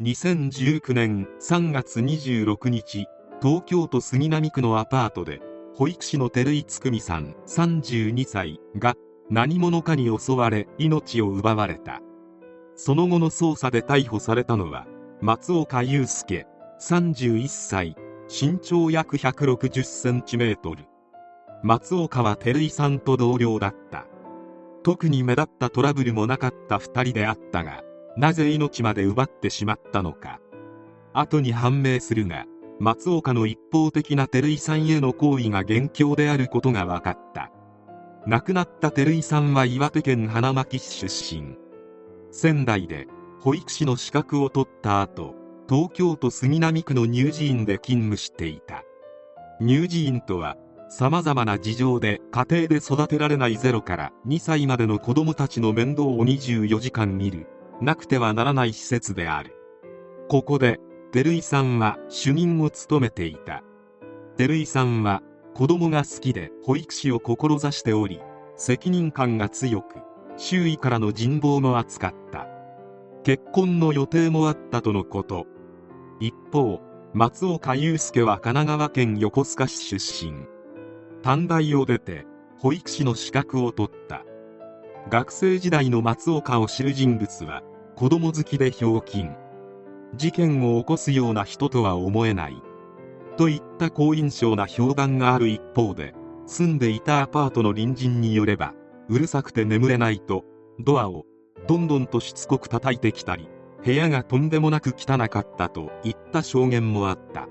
2019年3月26日東京都杉並区のアパートで保育士の照井つくみさん32歳が何者かに襲われ命を奪われた。その後の捜査で逮捕されたのは松岡祐介31歳身長約160センチメートル。松岡は照井さんと同僚だった。特に目立ったトラブルもなかった2人であったがなぜ命まで奪ってしまったのか。後に判明するが松岡の一方的な照井さんへの行為が元凶であることが分かった。亡くなった照井さんは岩手県花巻市出身。仙台で保育士の資格を取った後東京都杉並区の乳児院で勤務していた。乳児院とは様々な事情で家庭で育てられない0から2歳までの子供たちの面倒を24時間見る。なくてはならない施設である。ここで照井さんは主任を務めていた。照井さんは子供が好きで保育士を志しており責任感が強く周囲からの人望も厚かった。結婚の予定もあったとのこと。一方松岡祐介は神奈川県横須賀市出身。短大を出て保育士の資格を取った。学生時代の松岡を知る人物は子供好きでひょうきん。事件を起こすような人とは思えない。といった好印象な評判がある一方で住んでいたアパートの隣人によればうるさくて眠れないとドアをどんどんとしつこく叩いてきたり部屋がとんでもなく汚かったといった証言もあった。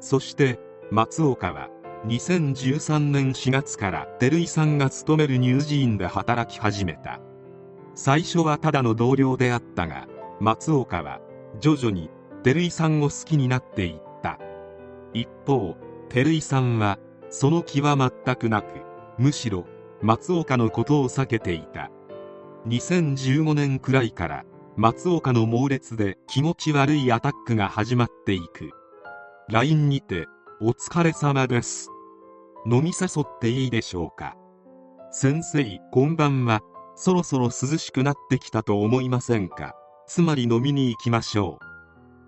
そして松岡は2013年4月から照井さんが勤める乳児院で働き始めた。最初はただの同僚であったが松岡は徐々に照井さんを好きになっていった。一方照井さんはその気は全くなくむしろ松岡のことを避けていた。2015年くらいから松岡の猛烈で気持ち悪いアタックが始まっていく。LINE にて「お疲れ様です」飲み誘っていいでしょうか。先生こんばんは。そろそろ涼しくなってきたと思いませんか？つまり飲みに行きましょ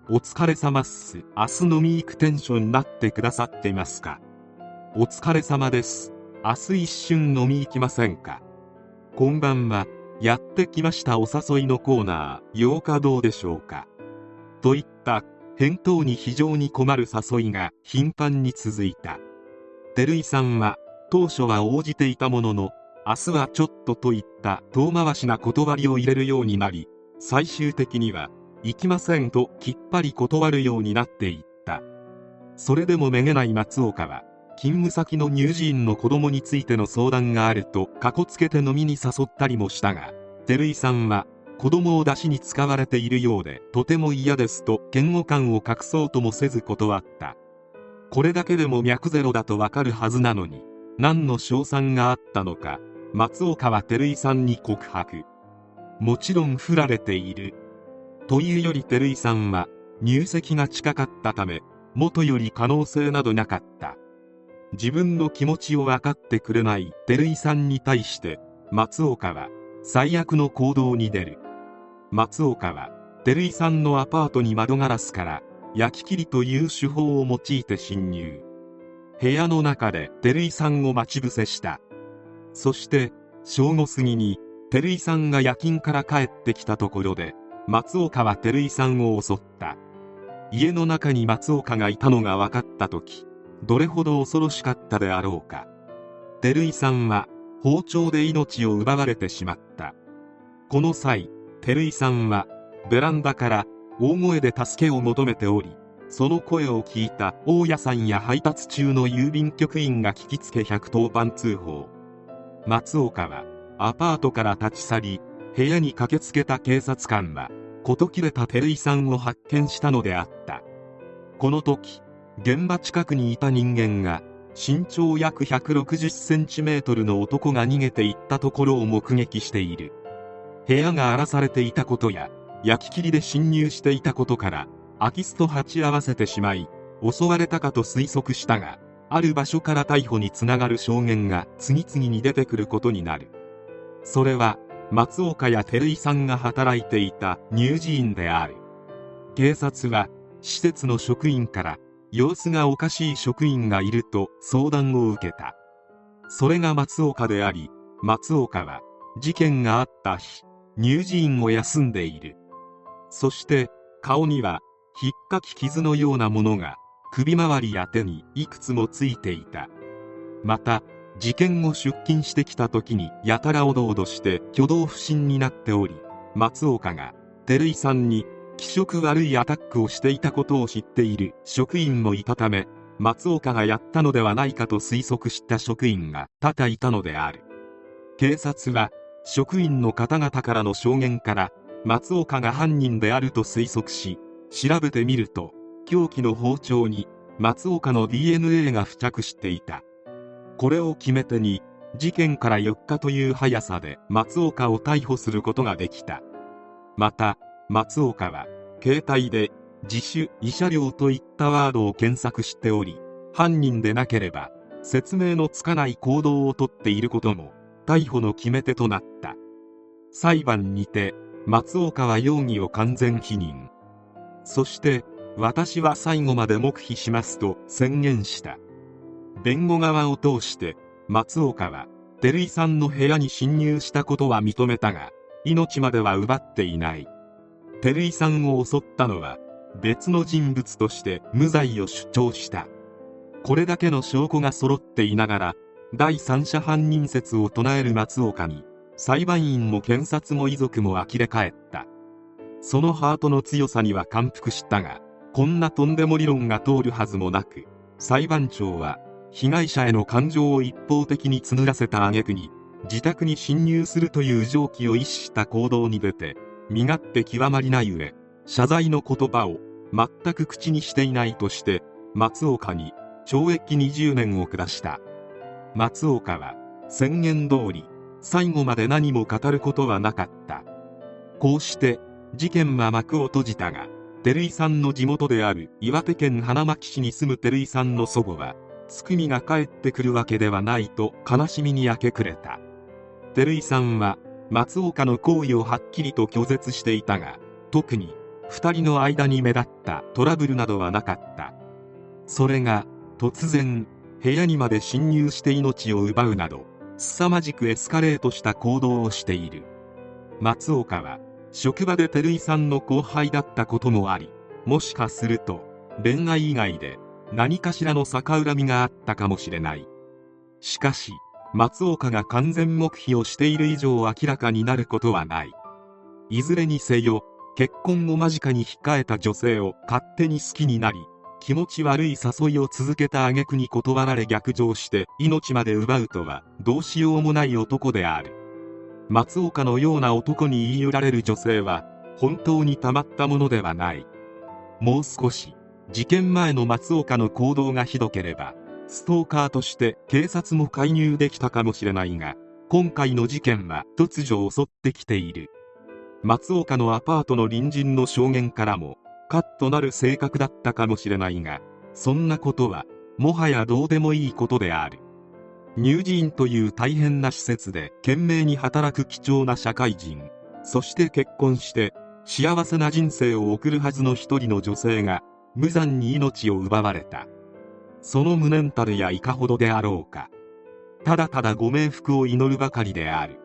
う。お疲れ様っす。明日飲み行くテンションになってくださってますか？お疲れ様です。明日一瞬飲み行きませんか？こんばんは。やってきました。お誘いのコーナー。8日どうでしょうか？といった返答に非常に困る誘いが頻繁に続いた。照井さんは当初は応じていたものの明日はちょっとといった遠回しな断りを入れるようになり最終的には行きませんときっぱり断るようになっていった。それでもめげない松岡は勤務先の乳児院の子供についての相談があるとかこつけて飲みに誘ったりもしたが照井さんは子供を出しに使われているようでとても嫌ですと嫌悪感を隠そうともせず断った。これだけでも脈ゼロだとわかるはずなのに何の賞賛があったのか松岡は照井さんに告白。もちろん振られている。というより照井さんは入籍が近かったため元より可能性などなかった。自分の気持ちを分かってくれない照井さんに対して松岡は最悪の行動に出る。松岡は照井さんのアパートに窓ガラスから焼き切りという手法を用いて侵入。部屋の中で照井さんを待ち伏せした。そして正午過ぎに照井さんが夜勤から帰ってきたところで松岡は照井さんを襲った。家の中に松岡がいたのが分かった時どれほど恐ろしかったであろうか。照井さんは包丁で命を奪われてしまった。この際照井さんはベランダから大声で助けを求めておりその声を聞いた大家さんや配達中の郵便局員が聞きつけ110番通報。松岡はアパートから立ち去り部屋に駆けつけた警察官は事切れた照井さんを発見したのであった。この時現場近くにいた人間が身長約160センチメートルの男が逃げていったところを目撃している。部屋が荒らされていたことや焼き切りで侵入していたことから空き巣と鉢合わせてしまい襲われたかと推測したがある場所から逮捕につながる証言が次々に出てくることになる。それは松岡や照井さんが働いていた乳児院である。警察は施設の職員から様子がおかしい職員がいると相談を受けた。それが松岡であり松岡は事件があった日乳児院を休んでいる。そして顔にはひっかき傷のようなものが。首周りや手にいくつもついていた。また事件後出勤してきた時にやたらおどおどして挙動不審になっており松岡が照井さんに気色悪いアタックをしていたことを知っている職員もいたため松岡がやったのではないかと推測した職員が多々いたのである。警察は職員の方々からの証言から松岡が犯人であると推測し調べてみると凶器の包丁に松岡の DNA が付着していた。これを決め手に事件から4日という速さで松岡を逮捕することができた。また松岡は携帯で自主慰謝料といったワードを検索しており犯人でなければ説明のつかない行動をとっていることも逮捕の決め手となった。裁判にて松岡は容疑を完全否認。そして私は最後まで黙秘しますと宣言した。弁護側を通して松岡は照井さんの部屋に侵入したことは認めたが命までは奪っていない。照井さんを襲ったのは別の人物として無罪を主張した。これだけの証拠が揃っていながら第三者犯人説を唱える松岡に裁判員も検察も遺族も呆れ返った。そのハートの強さには感服したがこんなとんでも理論が通るはずもなく裁判長は被害者への感情を一方的に募らせた挙句に自宅に侵入するという常軌を逸した行動に出て身勝手極まりない上謝罪の言葉を全く口にしていないとして松岡に懲役20年を下した。松岡は宣言通り最後まで何も語ることはなかった。こうして事件は幕を閉じたが照井さんの地元である岩手県花巻市に住む照井さんの祖母はつくみが帰ってくるわけではないと悲しみに明け暮れた。照井さんは松岡の行為をはっきりと拒絶していたが特に2人の間に目立ったトラブルなどはなかった。それが突然部屋にまで侵入して命を奪うなど凄まじくエスカレートした行動をしている。松岡は職場で照井さんの後輩だったこともありもしかすると恋愛以外で何かしらの逆恨みがあったかもしれない。しかし松岡が完全黙秘をしている以上明らかになることはない。いずれにせよ結婚を間近に控えた女性を勝手に好きになり気持ち悪い誘いを続けた挙句に断られ逆上して命まで奪うとはどうしようもない男である。松岡のような男に言い寄られる女性は本当にたまったものではない。もう少し事件前の松岡の行動がひどければストーカーとして警察も介入できたかもしれないが今回の事件は突如襲ってきている。松岡のアパートの隣人の証言からもカッとなる性格だったかもしれないがそんなことはもはやどうでもいいことである。乳児院という大変な施設で懸命に働く貴重な社会人。そして結婚して幸せな人生を送るはずの一人の女性が無残に命を奪われた。その無念たるやいかほどであろうか。ただただご冥福を祈るばかりである。